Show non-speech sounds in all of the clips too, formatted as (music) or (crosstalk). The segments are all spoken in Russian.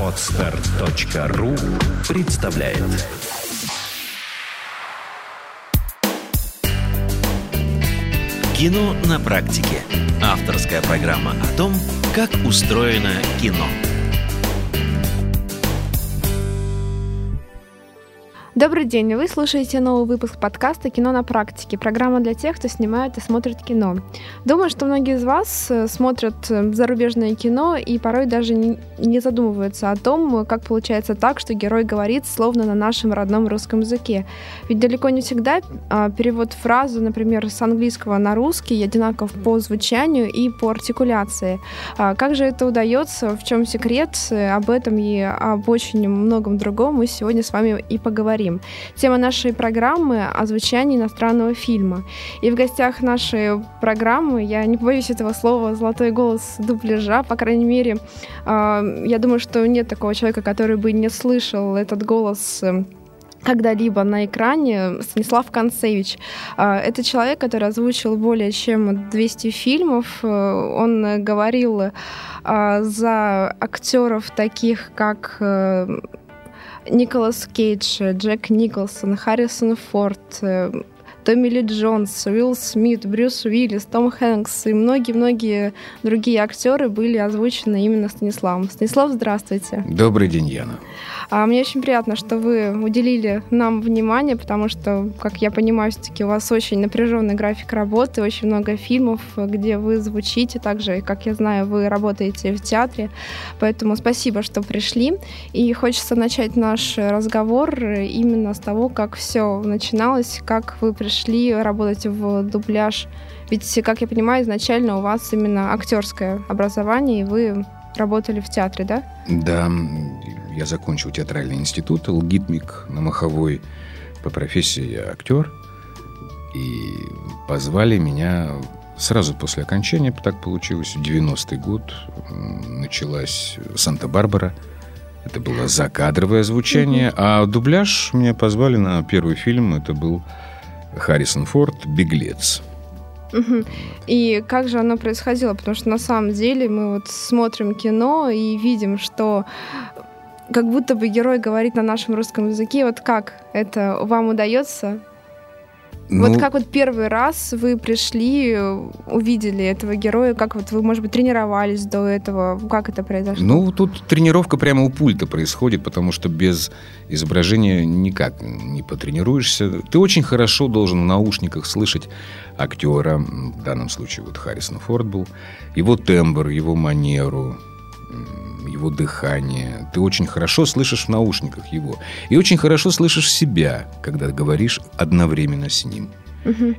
Отстар.ру представляет Кино на практике. Авторская программа о том, как устроено кино. Добрый день, вы слушаете новый выпуск подкаста «Кино на практике», программа для тех, кто снимает и смотрит кино. Думаю, что многие из вас э, смотрят э, зарубежное кино и порой даже не задумываются о том, как получается так, что герой говорит словно на нашем родном русском языке. Ведь далеко не всегда а, перевод фразы, например, с английского на русский одинаков по звучанию и по артикуляции. А, как же это удается, в чем секрет, об этом и об очень многом другом мы сегодня с вами и поговорим поговорим. Тема нашей программы — о звучании иностранного фильма. И в гостях нашей программы, я не боюсь этого слова, «золотой голос дубляжа», по крайней мере, а, я думаю, что нет такого человека, который бы не слышал этот голос э, когда-либо на экране Станислав Концевич. А, это человек, который озвучил более чем 200 фильмов. Э, он говорил а, за актеров таких, как э, Николас Кейдж, Джек Николсон, Харрисон Форд, э, Томми Ли Джонс, Уилл Смит, Брюс Уиллис, Том Хэнкс и многие-многие другие актеры были озвучены именно Станиславом. Станислав, здравствуйте. Добрый день, Яна. А мне очень приятно, что вы уделили нам внимание, потому что, как я понимаю, все-таки у вас очень напряженный график работы, очень много фильмов, где вы звучите, также, как я знаю, вы работаете в театре. Поэтому спасибо, что пришли. И хочется начать наш разговор именно с того, как все начиналось, как вы пришли работать в дубляж. Ведь, как я понимаю, изначально у вас именно актерское образование, и вы работали в театре, да? Да, я закончил театральный институт, ЛГИТМИК на Маховой. По профессии я актер. И позвали меня сразу после окончания, так получилось, 90-й год. Началась Санта-Барбара. Это было закадровое звучание. А дубляж меня позвали на первый фильм. Это был Харрисон Форд «Беглец». Угу. И как же оно происходило? Потому что на самом деле мы вот смотрим кино и видим, что как будто бы герой говорит на нашем русском языке. Вот как это вам удается? Ну, вот как вот первый раз вы пришли, увидели этого героя, как вот вы, может быть, тренировались до этого, как это произошло? Ну, тут тренировка прямо у пульта происходит, потому что без изображения никак не потренируешься. Ты очень хорошо должен в наушниках слышать актера, в данном случае вот Харрисон Форд был, его тембр, его манеру, его дыхание. Ты очень хорошо слышишь в наушниках его. И очень хорошо слышишь себя, когда говоришь одновременно с ним.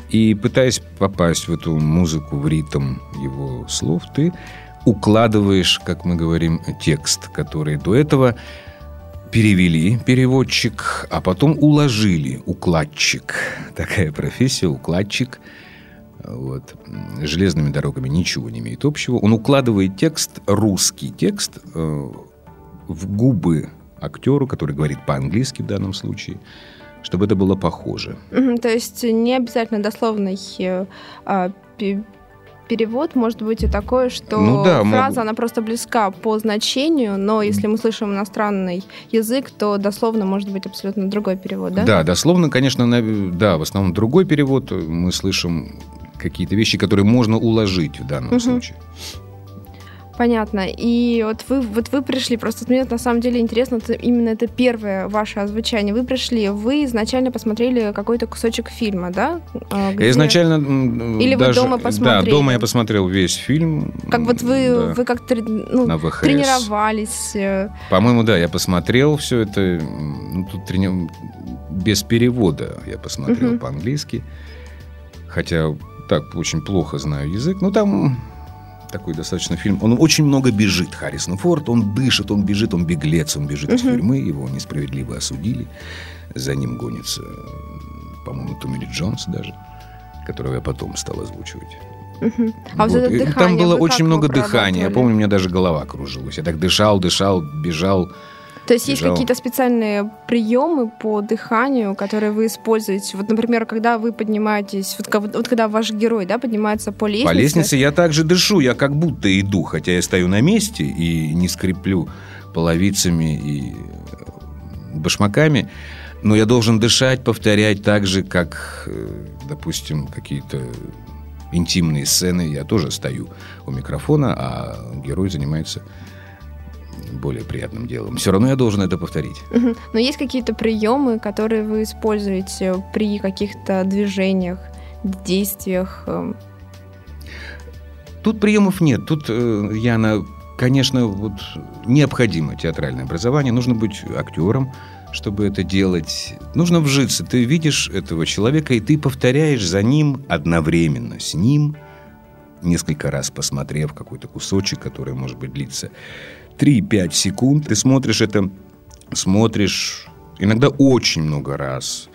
И пытаясь попасть в эту музыку, в ритм его слов, ты укладываешь, как мы говорим, текст, который до этого перевели переводчик, а потом уложили укладчик. Такая профессия, укладчик – вот, железными дорогами ничего не имеет общего. Он укладывает текст, русский текст, э, в губы актеру, который говорит по-английски в данном случае, чтобы это было похоже. То есть не обязательно дословный э, а, перевод может быть и такое, что ну, да, фраза, мог... она просто близка по значению, но если мы слышим иностранный язык, то дословно может быть абсолютно другой перевод, да? Да, дословно, конечно, на... да, в основном другой перевод. Мы слышим какие-то вещи, которые можно уложить в данном угу. случае. Понятно. И вот вы, вот вы пришли, просто мне на самом деле интересно, это, именно это первое ваше озвучание. Вы пришли, вы изначально посмотрели какой-то кусочек фильма, да? А, где... Изначально Или даже, вы дома посмотрели? Да, дома я посмотрел весь фильм. Как вот вы, да. вы как ну, На ВХС. тренировались? Э. По-моему, да, я посмотрел все это. Ну, тут трени... без перевода я посмотрел угу. по-английски. Хотя так очень плохо знаю язык. Но там такой достаточно фильм. Он очень много бежит, Харрисон Форд. Он дышит, он бежит, он беглец, он бежит uh-huh. из тюрьмы. Его несправедливо осудили. За ним гонится, по-моему, Томми Ли Джонс даже, которого я потом стал озвучивать. Uh-huh. А вот. вот дыхание, Там было очень много дыхания. Я помню, у меня даже голова кружилась. Я так дышал, дышал, бежал. То есть есть какие-то специальные приемы по дыханию, которые вы используете? Вот, например, когда вы поднимаетесь, вот, вот когда ваш герой да, поднимается по лестнице. По лестнице я также дышу, я как будто иду, хотя я стою на месте и не скреплю половицами и э, башмаками, но я должен дышать, повторять так же, как, э, допустим, какие-то интимные сцены. Я тоже стою у микрофона, а герой занимается более приятным делом. Все равно я должен это повторить. Но есть какие-то приемы, которые вы используете при каких-то движениях, действиях? Эм? Тут приемов нет. Тут, э, Яна, конечно, вот необходимо театральное образование. Нужно быть актером, чтобы это делать. Нужно вжиться. Ты видишь этого человека, и ты повторяешь за ним одновременно с ним, несколько раз посмотрев какой-то кусочек, который, может быть, длится 3-5 секунд. Ты смотришь это, смотришь иногда очень много раз.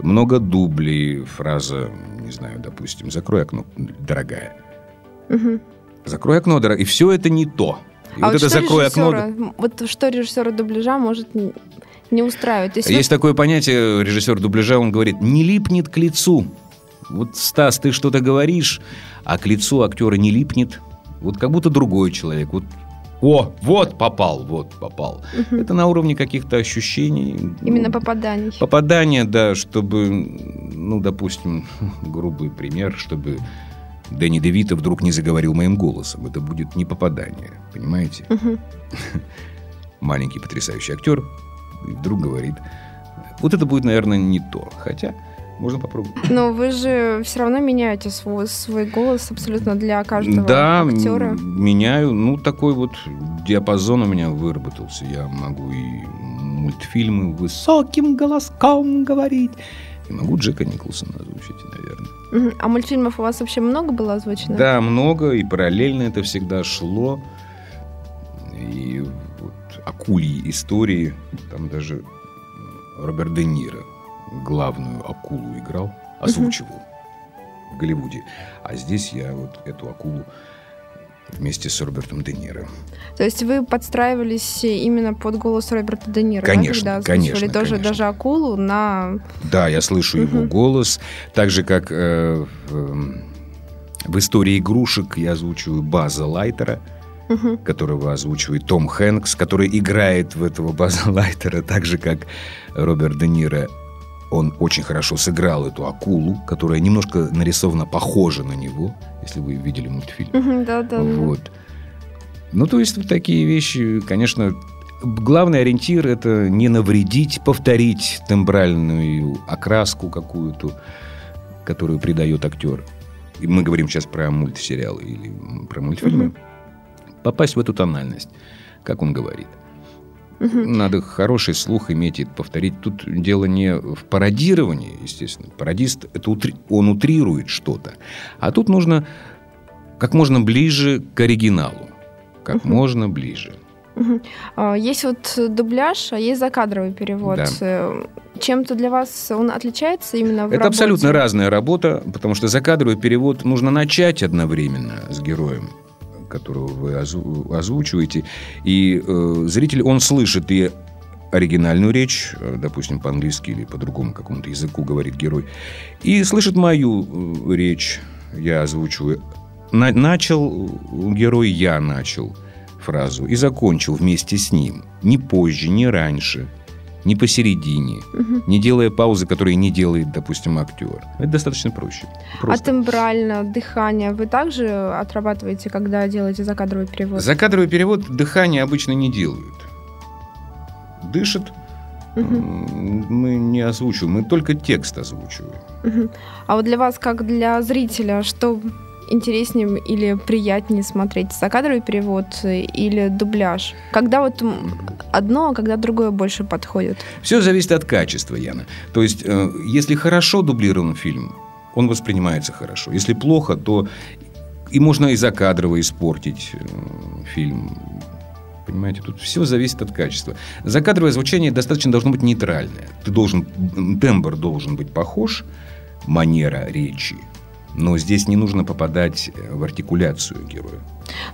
Много дублей. Фраза, не знаю, допустим, «Закрой окно, дорогая». Угу. «Закрой окно, дорогая». И все это не то. И а вот, вот это «Закрой окно». Вот что режиссера дубляжа может не устраивает. Есть, Есть такое понятие, режиссер дубляжа, он говорит, не липнет к лицу. Вот, Стас, ты что-то говоришь, а к лицу актера не липнет. Вот как будто другой человек. Вот о, вот попал, вот попал. Угу. Это на уровне каких-то ощущений. Именно попаданий. Попадание, да, чтобы, ну, допустим, (laughs) грубый пример, чтобы Дэнни Девита вдруг не заговорил моим голосом. Это будет не попадание, понимаете? Угу. (laughs) Маленький потрясающий актер и вдруг говорит, вот это будет, наверное, не то. Хотя можно попробовать. Но вы же все равно меняете свой, свой голос абсолютно для каждого да, актера. Да, меняю. Ну, такой вот диапазон у меня выработался. Я могу и мультфильмы высоким голоском говорить. И могу Джека Николсона озвучить, наверное. А мультфильмов у вас вообще много было озвучено? Да, много, и параллельно это всегда шло. И вот акульи истории, там даже Роберт Де Ниро главную акулу играл, озвучивал в Голливуде. А здесь я вот эту акулу вместе с Робертом Де Ниро. То есть вы подстраивались именно под голос Роберта Де Ниро? Конечно, да, конечно, даже, конечно. даже акулу на... Да, я слышу uh-huh. его голос. Так же, как э, в, в истории игрушек я озвучиваю База Лайтера, угу. которого озвучивает Том Хэнкс, который играет в этого База Лайтера так же, как Роберт Де Ниро он очень хорошо сыграл эту акулу, которая немножко нарисована похожа на него, если вы видели мультфильм. Да, да. Вот. Ну, то есть вот такие вещи, конечно, главный ориентир – это не навредить, повторить тембральную окраску какую-то, которую придает актер. И мы говорим сейчас про мультсериалы или про мультфильмы. Попасть в эту тональность, как он говорит. Угу. Надо хороший слух иметь и повторить. Тут дело не в пародировании, естественно. Пародист, это утри... он утрирует что-то. А тут нужно как можно ближе к оригиналу. Как угу. можно ближе. Угу. Есть вот дубляж, а есть закадровый перевод. Да. Э, чем-то для вас он отличается именно в Это работе? абсолютно разная работа, потому что закадровый перевод нужно начать одновременно с героем которого вы озвучиваете. И э, зритель, он слышит и оригинальную речь, э, допустим, по-английски или по другому какому-то языку говорит герой, и слышит мою э, речь, я озвучиваю. На, начал герой, я начал фразу и закончил вместе с ним. Не позже, не раньше не посередине, угу. не делая паузы, которые не делает, допустим, актер. Это достаточно проще. Просто. А тембрально, дыхание вы также отрабатываете, когда делаете закадровый перевод? Закадровый перевод дыхание обычно не делают. Дышит, Угу. Мы не озвучиваем, мы только текст озвучиваем. Угу. А вот для вас, как для зрителя, что интереснее или приятнее смотреть? Закадровый перевод или дубляж? Когда вот одно, а когда другое больше подходит? Все зависит от качества, Яна. То есть, э, если хорошо дублирован фильм, он воспринимается хорошо. Если плохо, то и можно и закадрово испортить э, фильм. Понимаете, тут все зависит от качества. Закадровое звучание достаточно должно быть нейтральное. Ты должен, тембр должен быть похож, манера речи но здесь не нужно попадать э, в артикуляцию героя.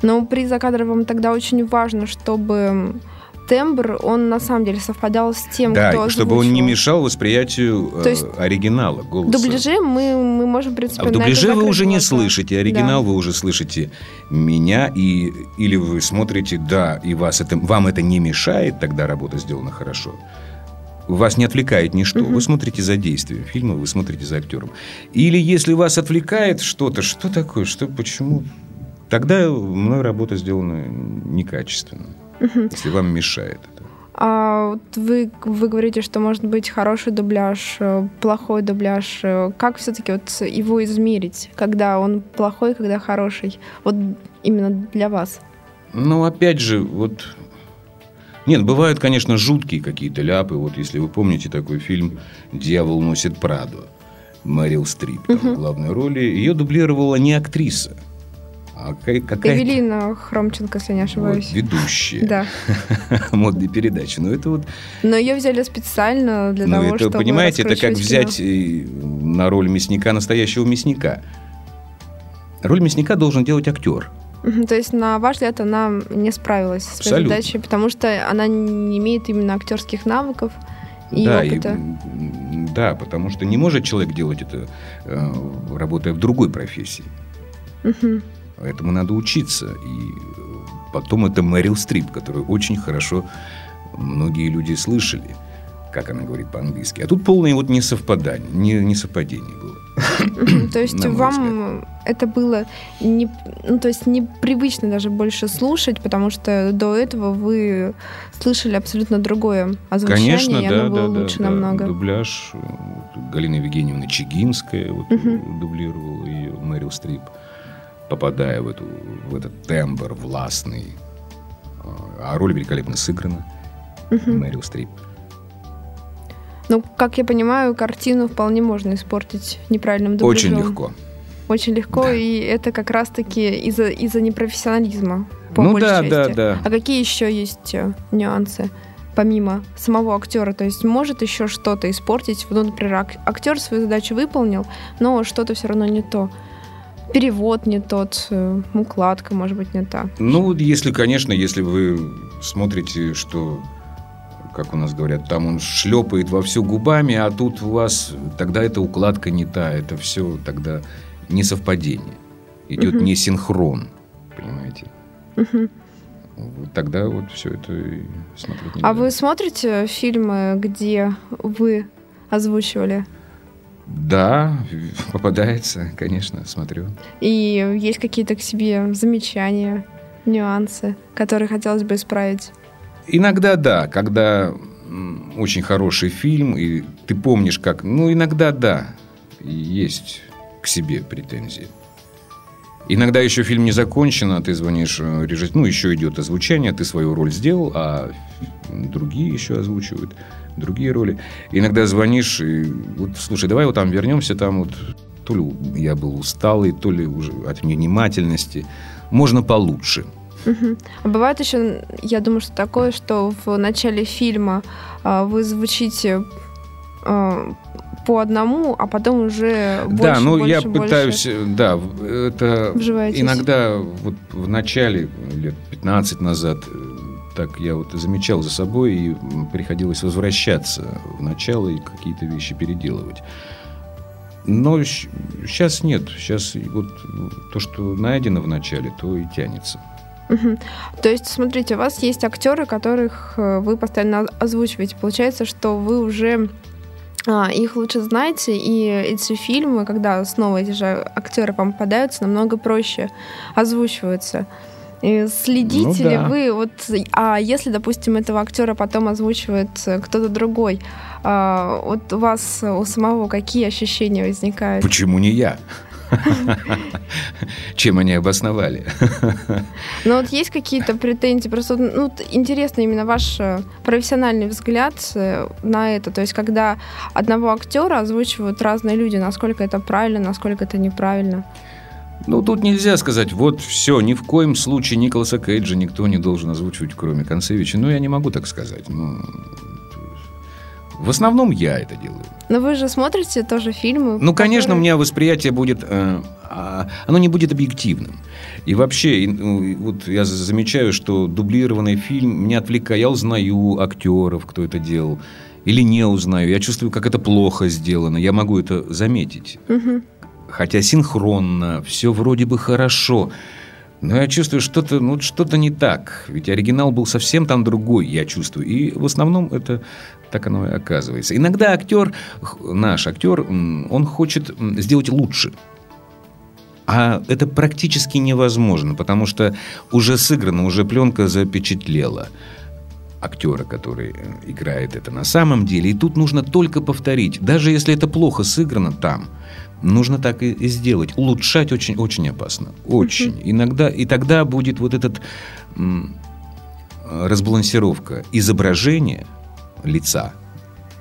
Но при закадровом тогда очень важно, чтобы тембр, он на самом деле совпадал с тем, да, кто чтобы он не мешал восприятию То есть э, оригинала голоса. В дубляже мы, мы можем, в принципе, А в дубляже вы уже не слышите оригинал, Да. вы уже слышите меня, и, или вы смотрите, да, и вас это, вам это не мешает, тогда работа сделана хорошо. Вас не отвлекает ничто. Мгм. Вы смотрите за действием фильма, вы смотрите за актером. Или если вас отвлекает что-то, что такое, что, почему, тогда мной работа сделана некачественно. Если вам мешает это. А вот вы, вы говорите, что может быть хороший дубляж, э, плохой дубляж. Э, Как все-таки вот его измерить, когда он плохой, когда хороший? Вот именно для вас. Ну, опять же, вот... Нет, бывают, конечно, жуткие какие-то ляпы. Вот если вы помните такой фильм «Дьявол носит Праду», Мэрил Стрип там в главной роли. Ее дублировала не актриса, а ка- какая-то Эвелина Хромченко, если не вот, ошибаюсь. ведущая Да. (laughs) модной передачи. Но это вот, Но ее взяли специально для ну, того, это, чтобы понимаете, это как раскручивать взять э, на роль мясника настоящего мясника. Роль мясника должен делать актер. То есть, на ваш взгляд, она не справилась с своей Абсолютно. задачей, потому что она не имеет именно актерских навыков и да, и, опыта. м, да, потому что не может человек делать это, э, работая в другой профессии. Мгм. Этому надо учиться. И э, потом это Мэрил Стрип, которую очень хорошо многие люди слышали, как она говорит по-английски. А тут полное вот несовпадание, не, несовпадение было. То есть вам это было не, ну, то есть непривычно даже больше слушать, потому что до этого вы слышали абсолютно другое озвучание, Конечно, и да, оно было да, да, лучше да. намного. Дубляж. э, вот Галина Евгеньевна Чигинская вот, Мгм. дублировала ее Мэрил Стрип, попадая в, эту, в этот тембр властный. А роль великолепно сыграна. Мгм. Мэрил Стрип. Ну, как я понимаю, картину вполне можно испортить неправильным дубляжом. Очень легко. Очень легко, Да. и это как раз-таки из-за из непрофессионализма. По ну да, части. да, да. А какие еще есть э, нюансы? Помимо самого актера, то есть может еще что-то испортить. Ну, например, ак- актер свою задачу выполнил, но что-то все равно не то. Перевод не тот, э, укладка, может быть, не та. Ну, если, конечно, если вы смотрите, что, как у нас говорят, там он шлепает во все губами, а тут у вас, тогда эта укладка не та, это все тогда несовпадение. Идет Мгм. не синхрон, понимаете? Мгм. Вот тогда вот все это и смотреть не А вы смотрите фильмы, где вы озвучивали? Да, (laughs) попадается, конечно, смотрю. И есть какие-то к себе замечания, нюансы, которые хотелось бы исправить? Иногда да, когда очень хороший фильм, и ты помнишь, как... Ну, иногда да, есть к себе претензии. Иногда еще фильм не закончен, а ты звонишь э, режиссеру, ну, еще идет озвучание, ты свою роль сделал, а другие еще озвучивают другие роли. Иногда звонишь и вот, слушай, давай вот там вернемся, там вот то ли я был усталый, то ли уже от невнимательности. Можно получше. Мгм. А бывает еще, я думаю, что такое, что в начале фильма а, вы звучите а, по одному, а потом уже больше, да, ну больше, я больше пытаюсь, э, да, это вживаетесь. иногда вот в начале, лет 15 назад, э, так я вот замечал за собой, и приходилось возвращаться в начало и какие-то вещи переделывать. Но сейчас нет, сейчас вот то, что найдено в начале, то и тянется. Мгм. То есть, смотрите, у вас есть актеры, которых э, вы постоянно озвучиваете. Получается, что вы уже а, их лучше знаете, и эти фильмы, когда снова эти же актеры вам попадаются, намного проще озвучиваются. И следите Ну ли да. вы, вот, а если, допустим, этого актера потом озвучивает э, кто-то другой, а, вот у вас у самого какие ощущения возникают? Почему не я? (laughs) Чем они обосновали? Ну вот есть какие-то претензии? Просто ну, интересно именно ваш э, профессиональный взгляд э, на это. То есть когда одного актера озвучивают разные люди, насколько это правильно, насколько это неправильно. Ну, тут нельзя сказать, вот все, ни в коем случае Николаса Кейджа никто не должен озвучивать, кроме Концевича. Ну, я не могу так сказать. Ну, в основном я это делаю. Но вы же смотрите тоже фильмы. Ну, конечно, у которые- меня восприятие будет... э, а, оно не будет объективным. И вообще, ну, вот я замечаю, что дублированный фильм меня отвлекает. Я узнаю актеров, кто это делал, или не узнаю. Я чувствую, как это плохо сделано. Я могу это заметить. Мгм. Хотя синхронно, все вроде бы хорошо. Но я чувствую, что-то ну, что не так. Ведь оригинал был совсем там другой, я чувствую. И в основном это так оно и оказывается. Иногда актер, наш актер, он хочет сделать лучше. А это практически невозможно, потому что уже сыграно, уже пленка запечатлела актера, который э, играет это на самом деле. И тут нужно только повторить. Даже если это плохо сыграно там, нужно так и, и сделать. Улучшать очень, очень опасно. Очень. Иногда, и тогда будет вот этот м, э, разбалансировка изображения лица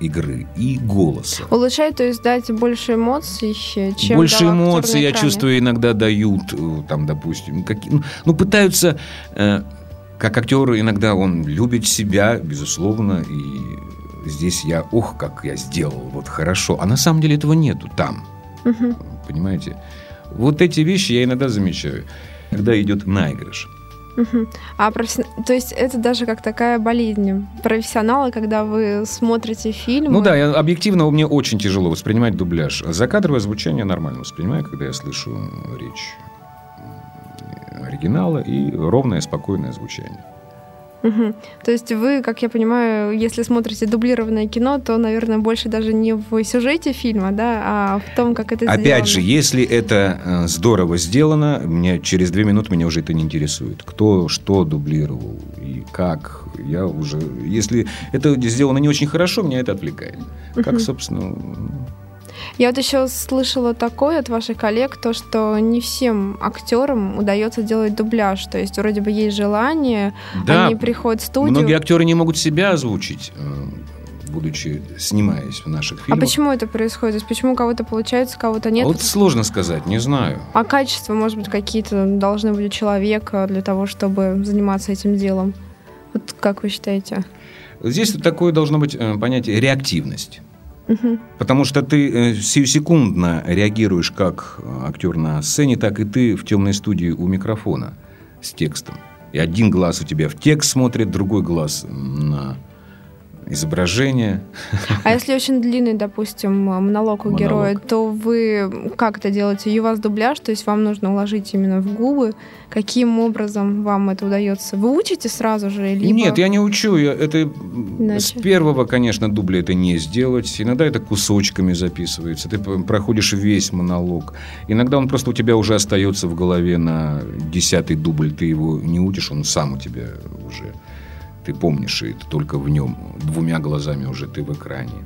игры и голоса. Улучшать, то есть дать больше эмоций, чем Больше эмоций, я чувствую, иногда дают, э, там, допустим, какие, ну, ну, пытаются, э, как актер, иногда он любит себя, безусловно, и здесь я, ох, как я сделал, вот хорошо, а на самом деле этого нету там, Мгм. понимаете? Вот эти вещи я иногда замечаю, когда идет наигрыш. А професси- То есть это даже как такая болезнь профессионала, когда вы смотрите фильм. Ну да, я, объективно мне очень тяжело воспринимать дубляж. Закадровое звучание нормально воспринимаю, когда я слышу речь оригинала и ровное, спокойное звучание. Мгм. То есть вы, как я понимаю, если смотрите дублированное кино, то, наверное, больше даже не в сюжете фильма, да, а в том, как это сделано. Опять же, если это э, здорово сделано, мне через две минуты меня уже это не интересует. Кто что дублировал и как. Я уже... Если это сделано не очень хорошо, меня это отвлекает. Как, собственно... Я вот еще слышала такое от ваших коллег, то, что не всем актерам удается делать дубляж. То есть вроде бы есть желание, Да, они приходят в студию. многие актеры не могут себя озвучить, э, будучи снимаясь в наших А фильмах. почему это происходит? Почему у кого-то получается, у кого-то нет? А вот сложно сказать, не знаю. А качества, может быть, какие-то должны быть у человека для того, чтобы заниматься этим делом? Вот как вы считаете? Здесь такое должно быть э, понятие реактивность. Потому что ты э, сиюсекундно реагируешь как э, актер на сцене, так и ты в темной студии у микрофона с текстом. И один глаз у тебя в текст смотрит, другой глаз на изображение. А если очень длинный, допустим, монолог у Монолог. героя, то вы как это делаете? И у вас дубляж, то есть вам нужно уложить именно в губы. Каким образом вам это удается? Вы учите сразу же? Либо... Нет, я не учу. Я, это м, с Иначе. первого, конечно, дубля это не сделать. Иногда это кусочками записывается. Ты проходишь весь монолог. Иногда он просто у тебя уже остается в голове на десятый дубль. Ты его не учишь, он сам у тебя уже. Ты помнишь, и это только в нем. Двумя глазами уже ты в экране.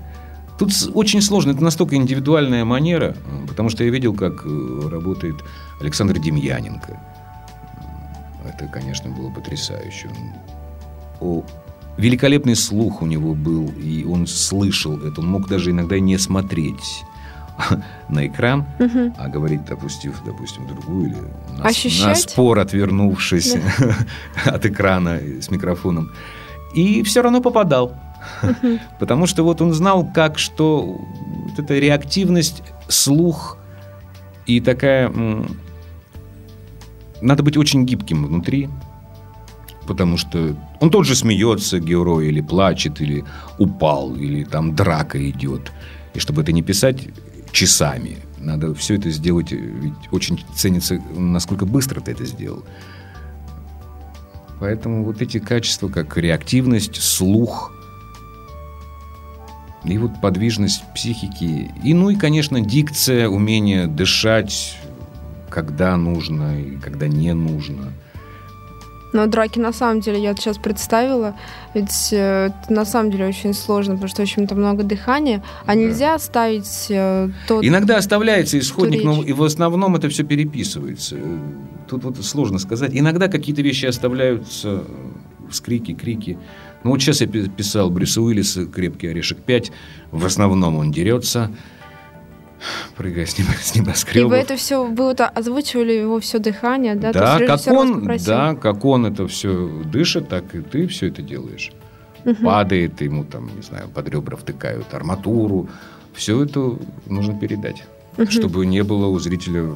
Тут очень сложно. Это настолько индивидуальная манера, потому что я видел, как э, работает Александр Демьяненко. Это, конечно, было потрясающе. О, великолепный слух у него был, и он слышал это. Он мог даже иногда не смотреть (laughs) на экран, Мгм. а говорить, допустив, допустим, другую или на, Ощущать? на спор, отвернувшись (laughs) от экрана с микрофоном. И все равно попадал. (laughs) Потому что вот он знал, как что вот эта реактивность, слух и такая... Надо быть очень гибким внутри, потому что он тот же смеется, герой, или плачет, или упал, или там драка идет. И чтобы это не писать часами, надо все это сделать, ведь очень ценится, насколько быстро ты это сделал. Поэтому вот эти качества, как реактивность, слух и вот подвижность психики, и ну и, конечно, дикция, умение дышать, когда нужно и когда не нужно. Но драки на самом деле, я сейчас представила, ведь э, это на самом деле очень сложно, потому что очень много дыхания, а Да. нельзя оставить э, тот... Иногда оставляется исходник, но и в основном это все переписывается. Тут вот сложно сказать. Иногда какие-то вещи оставляются, скрики, крики. Ну вот сейчас я пи- писал Брюса Уиллиса «Крепкий орешек 5». В основном он дерется, прыгая с, небо, (laughs) с И небоскребов. вы это все, вы вот озвучивали его все дыхание, да? Да, как он, да, как он это все дышит, так и ты все это делаешь. Мгм. Падает, ему там, не знаю, под ребра втыкают арматуру. Все это нужно передать, Мгм. чтобы не было у зрителя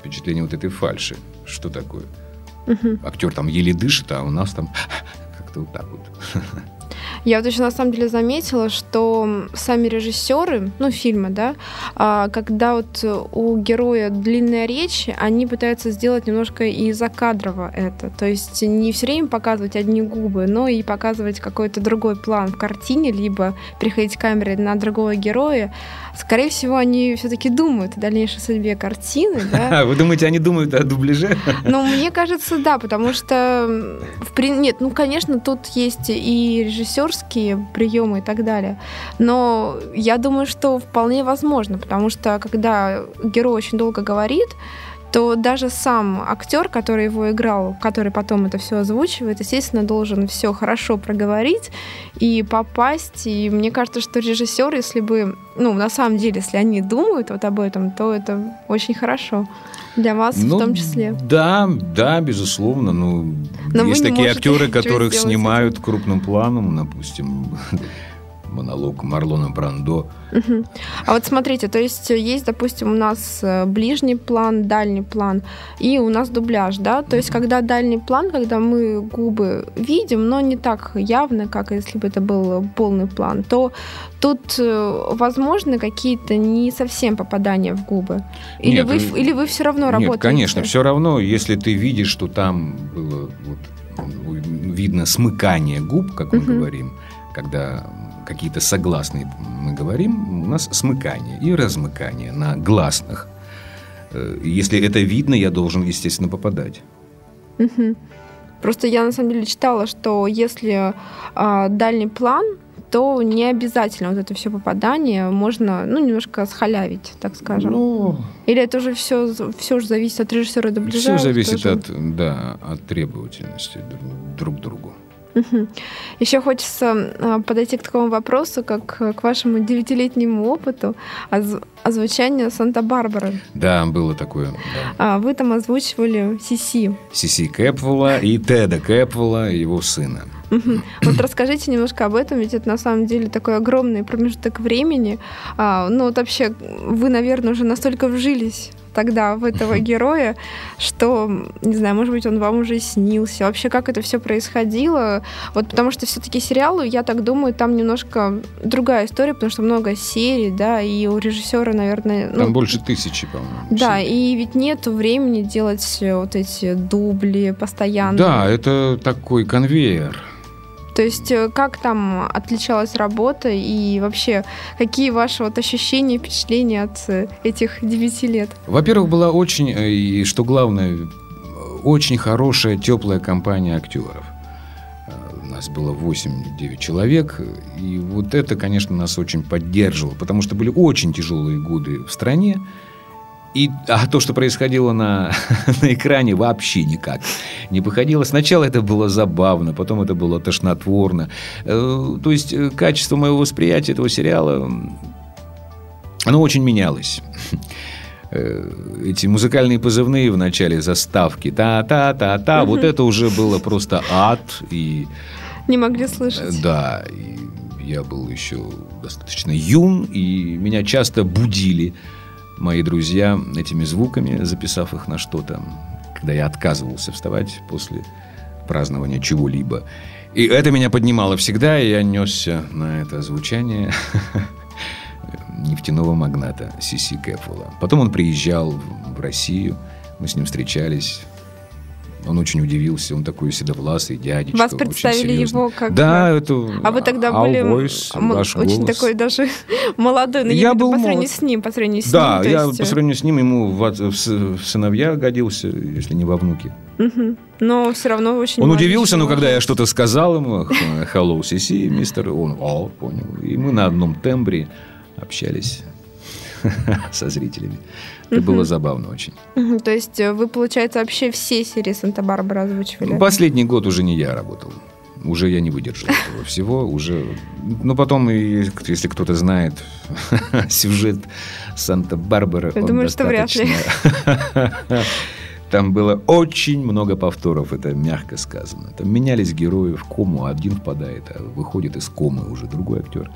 впечатление вот этой фальши. Что такое? Мгм. Актер там еле дышит, а у нас там (laughs) как-то вот так вот. Я вот еще на самом деле заметила, что сами режиссеры, ну, фильма, да, а, когда вот у героя длинная речь, они пытаются сделать немножко и закадрово это. То есть не все время показывать одни губы, но и показывать какой-то другой план в картине, либо приходить камерой на другого героя. Скорее всего, они все-таки думают о дальнейшей судьбе картины, да, (laughs) Вы думаете, они думают о дубляже? (laughs) ну, мне кажется, да, потому что в нет, ну, конечно, тут есть и режиссерские приемы и так далее, но я думаю, что вполне возможно, потому что когда герой очень долго говорит, то даже сам актер, который его играл, который потом это все озвучивает, естественно, должен все хорошо проговорить и попасть. И мне кажется, что режиссер, если бы, ну, на самом деле, если они думают вот об этом, то это очень хорошо. Для вас Ну, в том числе. Да, да, безусловно. Ну, Но есть такие актеры, которых снимают этим. крупным планом, допустим, (laughs) монолог Марлона Брандо. А вот смотрите, то есть есть, допустим, у нас э, ближний план, дальний план, и у нас дубляж, да? То есть когда дальний план, когда мы губы видим, но не так явно, как если бы это был полный план, то тут э, возможны какие-то не совсем попадания в губы. Или Нет, вы, э, или вы все равно Нет, работаете? конечно, все равно, если ты видишь, что там было вот, видно смыкание губ, как мы Мгм. говорим, когда какие-то согласные мы говорим, у нас смыкание и размыкание на гласных. Э, Если это видно, я должен, естественно, попадать. Мгм. Просто я на самом деле читала, что если а, дальний план, то не обязательно вот это все попадание можно, ну, немножко схалявить, так скажем. Ну, Или это уже все, все же зависит от режиссера дубляжа? все зависит тоже? от, да, от требовательности друг к другу. Мгм. Еще хочется а, подойти к такому вопросу, как э, к вашему девятилетнему опыту оз- озвучания Санта-Барбары. Да, было такое. да. А, Вы там озвучивали Сиси. Сиси Кэпвелла и Теда Кэпвелла, его сына. Вот расскажите немножко об этом, ведь это на самом деле такой огромный промежуток времени. А, ну вот вообще вы, наверное, уже настолько вжились тогда в этого героя, что, не знаю, может быть, он вам уже снился. Вообще, как это все происходило? Вот потому что все-таки сериалы, я так думаю, там немножко другая история, потому что много серий, да, и у режиссера, наверное, ну, Там больше тысячи, по-моему. да, серий. и ведь нету времени делать вот эти дубли постоянно. Да, это такой конвейер. То есть э, как там отличалась работа и вообще какие ваши вот ощущения, впечатления от э, этих девяти лет? Во-первых, была очень, э, и что главное, очень хорошая, теплая компания актеров. У нас было 8-9 человек, и вот это, конечно, нас очень поддерживало, потому что были очень тяжелые годы в стране, и, а то, что происходило на, (laughs) на экране, вообще никак не походило. Сначала это было забавно, потом это было тошнотворно. Э, То есть э, качество моего восприятия этого сериала, оно очень менялось. Э, Эти музыкальные позывные в начале заставки, та-та-та-та, вот это уже было просто ад. И Не могли слышать? Да, и я был еще достаточно юн, и меня часто будили мои друзья этими звуками, записав их на что-то, когда я отказывался вставать после празднования чего-либо. И это меня поднимало всегда, и я несся на это звучание (laughs) нефтяного магната Сиси Кэпфула. Потом он приезжал в Россию, мы с ним встречались. Он очень удивился, он такой седовласый дядечка. Вас представили его как... Да, э, это... А вы тогда были voice, м, очень голос. такой даже (laughs) молодой, но я, Я был по сравнению молод. с ним, по сравнению с Да, ним. то я есть, по э, сравнению с ним ему в, в в сыновья годился, если не во внуки. Но все равно очень Он удивился, но когда я что-то сказал ему, hello, Сиси, мистер, он, о, понял. И мы на одном тембре общались (laughs) со зрителями. Это было забавно очень. То есть э, вы, получается, вообще все серии Санта-Барбара озвучивали? Последний год уже не я работал. Уже я не выдержал (laughs) этого всего. Уже... Но потом, если кто-то знает (laughs) сюжет Санта-Барбара, Я думаю, что вряд ли. Там было очень много повторов, это мягко сказано. Там менялись герои в кому, один впадает, а выходит из комы уже другой актер.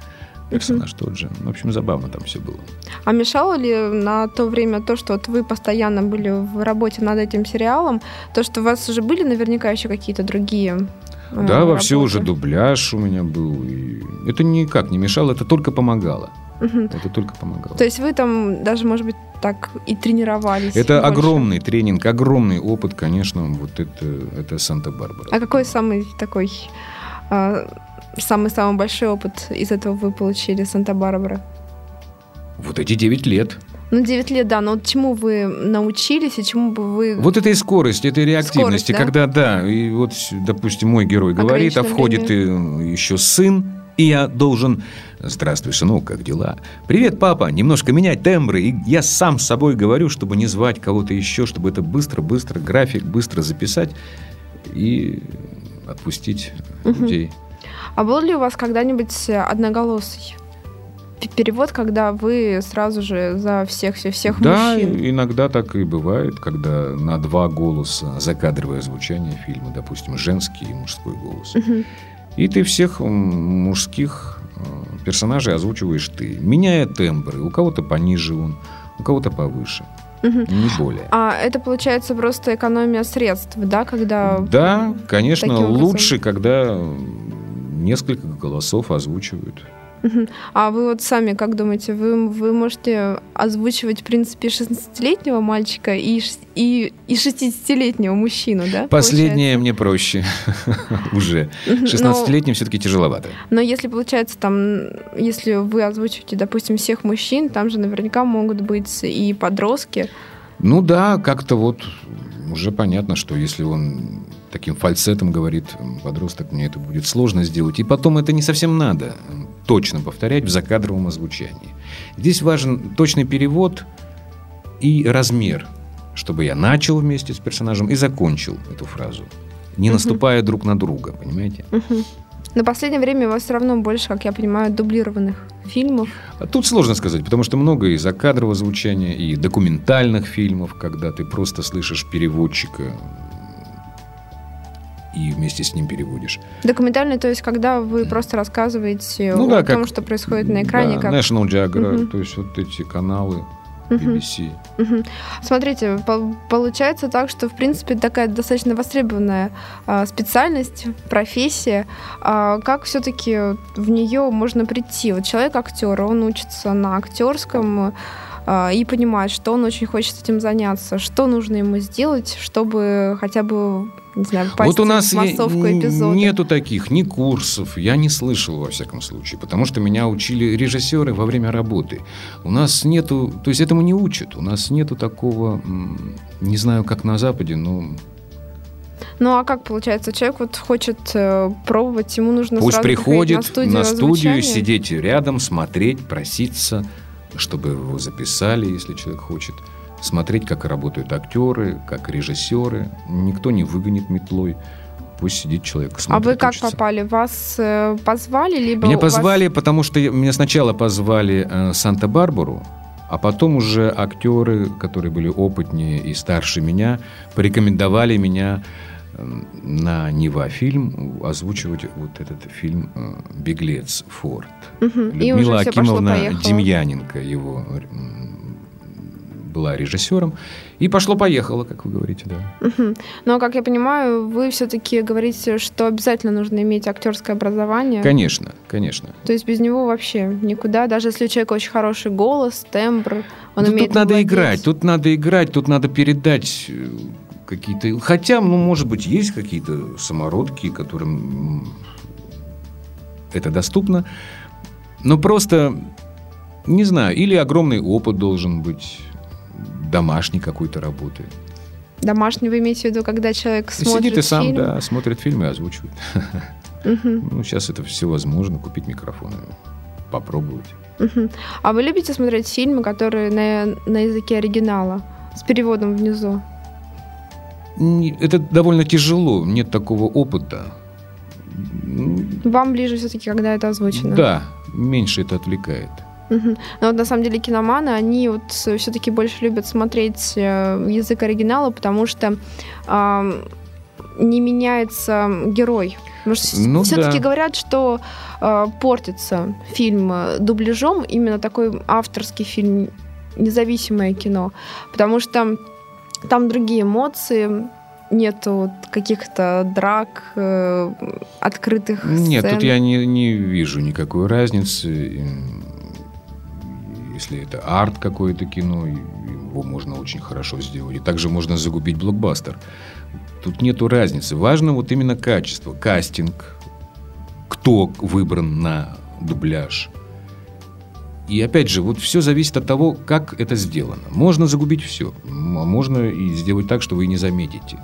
Персонаж тот же. В общем, забавно там все было. А мешало ли на то время то, что вот вы постоянно были в работе над этим сериалом, то, что у вас уже были наверняка еще какие-то другие э, Да, работы? все уже дубляж у меня был. И это никак не мешало, это только помогало. Это только помогало. То есть вы там даже, может быть, так и тренировались. Это больше. огромный тренинг, огромный опыт, конечно, вот это, это Санта-Барбара. А какой самый такой а, самый-самый большой опыт из этого вы получили Санта-Барбара? Вот эти 9 лет. Ну, 9 лет, да, но вот чему вы научились и чему бы вы... Вот этой скорости, этой реактивности, Скорость, да? когда, да, и вот, допустим, мой герой говорит, а входит и, еще сын, и я должен... Здравствуй, сынок, как дела? Привет, папа. Немножко менять тембры. И я сам с собой говорю, чтобы не звать кого-то еще, чтобы это быстро-быстро, график быстро записать и отпустить Мгм. людей. А был ли у вас когда-нибудь одноголосый п- перевод, когда вы сразу же за всех, всех, всех да, мужчин? иногда так и бывает, когда на два голоса закадровое звучание фильма, допустим, женский и мужской голос. Мгм. И ты всех мужских э, персонажей озвучиваешь ты, меняя тембры. У кого-то пониже он, у кого-то повыше. Мгм. Не более. А это получается просто экономия средств, да, когда... Да, конечно, лучше, когда несколько голосов озвучивают. А вы вот сами как думаете, вы, вы можете озвучивать, в принципе, 16-летнего мальчика и, и, и 60-летнего мужчину, да? Последнее мне проще (laughs) уже. получается? Мгм. Но- 16-летним все-таки тяжеловато. Но если получается там, если вы озвучиваете, допустим, всех мужчин, там же наверняка могут быть и подростки. Ну да, как-то вот уже понятно, что если он таким фальцетом говорит подросток, мне это будет сложно сделать. И потом это не совсем надо точно повторять в закадровом озвучании. Здесь важен точный перевод и размер, чтобы я начал вместе с персонажем и закончил эту фразу, не наступая друг на друга, понимаете? На последнее время у вас все равно больше, как я понимаю, дублированных фильмов. А тут сложно сказать, потому что много и закадрового звучания, и документальных фильмов, когда ты просто слышишь переводчика и вместе с ним переводишь. Документальный, то есть, когда вы просто рассказываете Ну о да, том, как- что происходит на экране. Да, как... National Geographic, Мгм. то есть вот эти каналы. BBC. Мгм. Смотрите, по- получается так, что в принципе такая достаточно востребованная а, специальность, профессия. А как все-таки в нее можно прийти? Вот человек актер, он учится на актерском а, и понимает, что он очень хочет этим заняться, что нужно ему сделать, чтобы хотя бы не знаю, Вот у нас в массовку эпизода. нету таких ни курсов, я не слышал во всяком случае, потому что меня учили режиссеры во время работы. У нас нету, то есть этому не учат, у нас нету такого, не знаю, как на Западе, но Ну а как получается, человек вот хочет э, пробовать, ему нужно пусть сразу приходит на студию, на студию, сидеть рядом, смотреть, проситься, чтобы его записали, если человек хочет. Смотреть, как работают актеры, как режиссеры. Никто не выгонит метлой. Пусть сидит человек, А смотрит, вы как учится. попали? Вас э, позвали, либо Меня у вас- позвали, потому что я- меня сначала позвали э, Санта-Барбару, а потом уже актеры, которые были опытнее и старше меня, порекомендовали меня на Нева фильм озвучивать вот этот фильм э, «Беглец Форд». И Людмила уже все пошло Акимовна. Демьяненко его была режиссером. И пошло-поехало, как вы говорите, да. Мгм. Но, как я понимаю, вы все-таки говорите, что обязательно нужно иметь актерское образование. Конечно, конечно. То есть без него вообще никуда. Даже если у человека очень хороший голос, тембр, он Ну, умеет тут надо владеть. играть, тут надо играть, тут надо передать э, какие-то... Хотя, ну, может быть, есть какие-то самородки, которым это доступно, но просто, не знаю, или огромный опыт должен быть домашней какой-то работы. Домашний вы имеете в виду, когда человек смотрит Сидит и сам, фильм? да, смотрит фильмы и озвучивает. Мгм, (laughs) Ну, сейчас это все возможно, купить микрофон и попробовать. мгм. А вы любите смотреть фильмы, которые на, на языке оригинала, с переводом внизу? Это довольно тяжело, нет такого опыта. Вам ближе все-таки, когда это озвучено? Да, меньше это отвлекает. Мгм. Но вот на самом деле киноманы, они вот все-таки больше любят смотреть э, язык оригинала, потому что ам, не меняется герой. ну, все-таки да. говорят, что э, портится фильм э, дубляжом, именно такой авторский фильм, независимое кино, потому что там другие эмоции, нету каких-то драк, э, открытых Нет, сцен. тут я не, не вижу никакой разницы. Если это арт какое-то кино, его можно очень хорошо сделать. И также можно загубить блокбастер. Тут нету разницы. Важно вот именно качество, кастинг, кто выбран на дубляж. И опять же, вот все зависит от того, как это сделано. Можно загубить все, а можно и сделать так, что вы не заметите.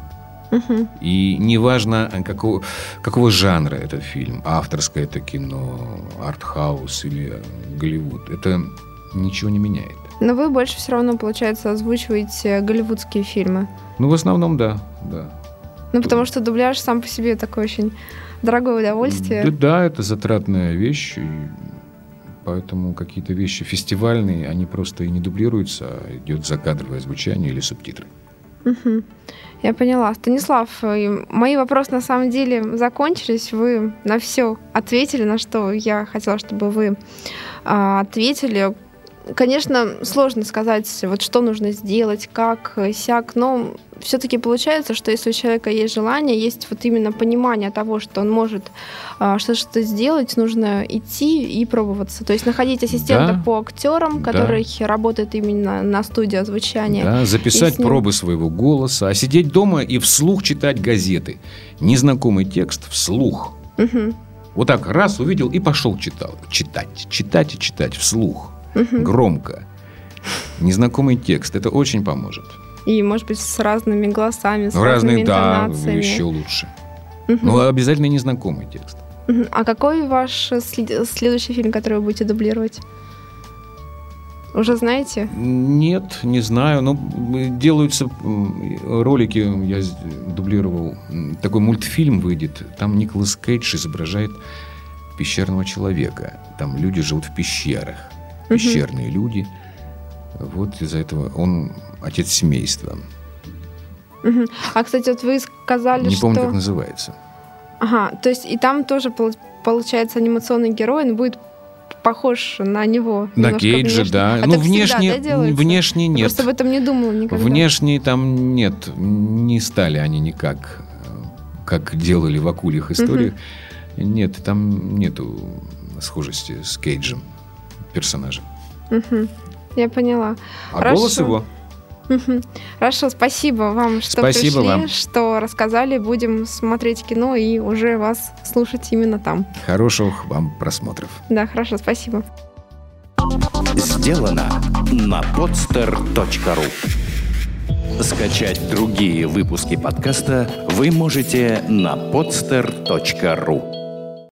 Угу. И неважно, какого, какого жанра этот фильм, авторское это кино, артхаус или Голливуд, это ничего не меняет. Но вы больше все равно, получается, озвучиваете голливудские фильмы. Ну, в основном, да, да. Ну, потому что дубляж сам по себе такое очень дорогое удовольствие. Да, да это затратная вещь. И поэтому какие-то вещи фестивальные, они просто и не дублируются, а идет закадровое звучание или субтитры. Угу. Я поняла. Станислав, мои вопросы на самом деле закончились. Вы на все ответили, на что я хотела, чтобы вы а, ответили. Конечно, сложно сказать, вот что нужно сделать, как, э, сяк, но все-таки получается, что если у человека есть желание, есть вот именно понимание того, что он может а, что-то сделать, нужно идти и пробоваться. То есть находить ассистента да, по актерам, который да. работает именно на студии озвучания. Да, записать ним... пробы своего голоса, а сидеть дома и вслух читать газеты. Незнакомый текст вслух. Угу. Вот так раз увидел и пошел читал. Читать, читать и читать вслух угу. громко. Незнакомый текст. Это очень поможет. И, может быть, с разными голосами, с разными Разные, да, еще лучше. Угу. Но обязательно незнакомый текст. Угу. А какой ваш следующий фильм, который вы будете дублировать? Уже знаете? Нет, не знаю. Но делаются ролики, я дублировал. Такой мультфильм выйдет. Там Николас Кейдж изображает пещерного человека. Там люди живут в пещерах пещерные угу. люди. Вот из-за этого он отец семейства. Угу. А, кстати, вот вы сказали, Не что... помню, как называется. Ага, то есть и там тоже получается анимационный герой, он будет похож на него. На Кейджа, внешне. да. А ну, внешне, да, внешне нет. Я просто об этом не думала никогда. Внешне там нет, не стали они никак, как делали в акульих историях. Угу. Нет, там нету схожести с Кейджем персонажа. Угу. Я поняла. А Хорошо. голос его? Хорошо, спасибо вам, что спасибо пришли, вам. что рассказали. Будем смотреть кино и уже вас слушать именно там. Хороших вам просмотров. Да, хорошо, спасибо. Сделано на podster.ru Скачать другие выпуски подкаста вы можете на podster.ru